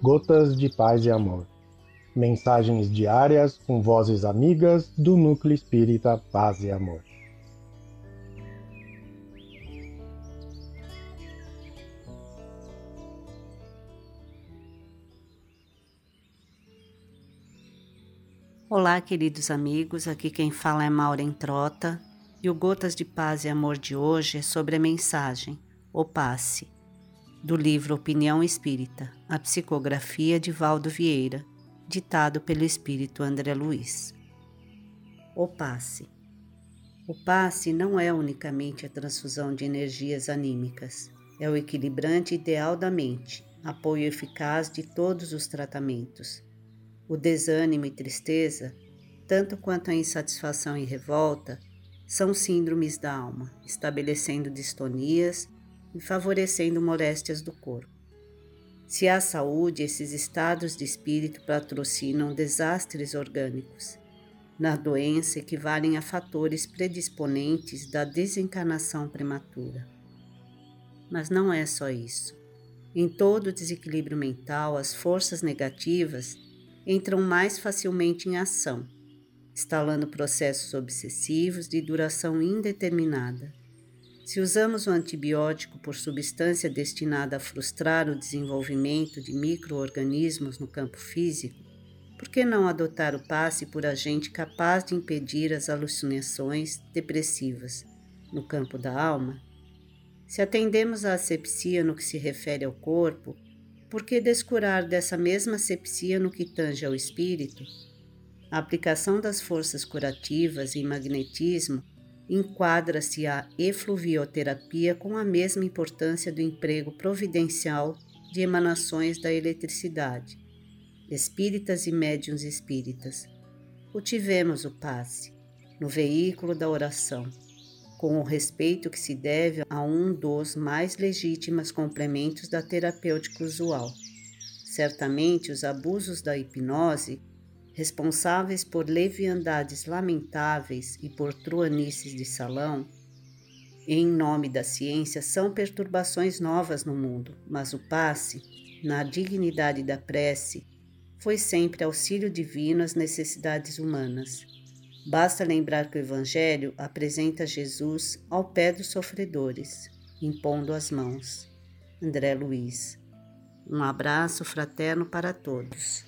Gotas de Paz e Amor. Mensagens diárias com vozes amigas do Núcleo Espírita Paz e Amor. Olá, queridos amigos. Aqui quem fala é Maureen Trota e o Gotas de Paz e Amor de hoje é sobre a mensagem O Passe do livro Opinião Espírita, a psicografia de Valdo Vieira, ditado pelo espírito André Luiz. O passe. O passe não é unicamente a transfusão de energias anímicas, é o equilibrante ideal da mente, apoio eficaz de todos os tratamentos. O desânimo e tristeza, tanto quanto a insatisfação e revolta, são síndromes da alma, estabelecendo distonias e favorecendo moléstias do corpo. Se há saúde, esses estados de espírito patrocinam desastres orgânicos. Na doença, equivalem a fatores predisponentes da desencarnação prematura. Mas não é só isso. Em todo desequilíbrio mental, as forças negativas entram mais facilmente em ação, instalando processos obsessivos de duração indeterminada se usamos o antibiótico por substância destinada a frustrar o desenvolvimento de microorganismos no campo físico, por que não adotar o passe por agente capaz de impedir as alucinações depressivas no campo da alma? Se atendemos à asepsia no que se refere ao corpo, por que descurar dessa mesma asepsia no que tange ao espírito? A aplicação das forças curativas em magnetismo enquadra-se a efluvioterapia com a mesma importância do emprego providencial de emanações da eletricidade. Espíritas e médiuns espíritas, cultivemos o passe no veículo da oração, com o respeito que se deve a um dos mais legítimos complementos da terapêutica usual. Certamente, os abusos da hipnose responsáveis por leviandades lamentáveis e por truanices de salão, em nome da ciência, são perturbações novas no mundo, mas o passe, na dignidade da prece, foi sempre auxílio divino às necessidades humanas. Basta lembrar que o Evangelho apresenta Jesus ao pé dos sofredores, impondo as mãos. André Luiz. Um abraço fraterno para todos.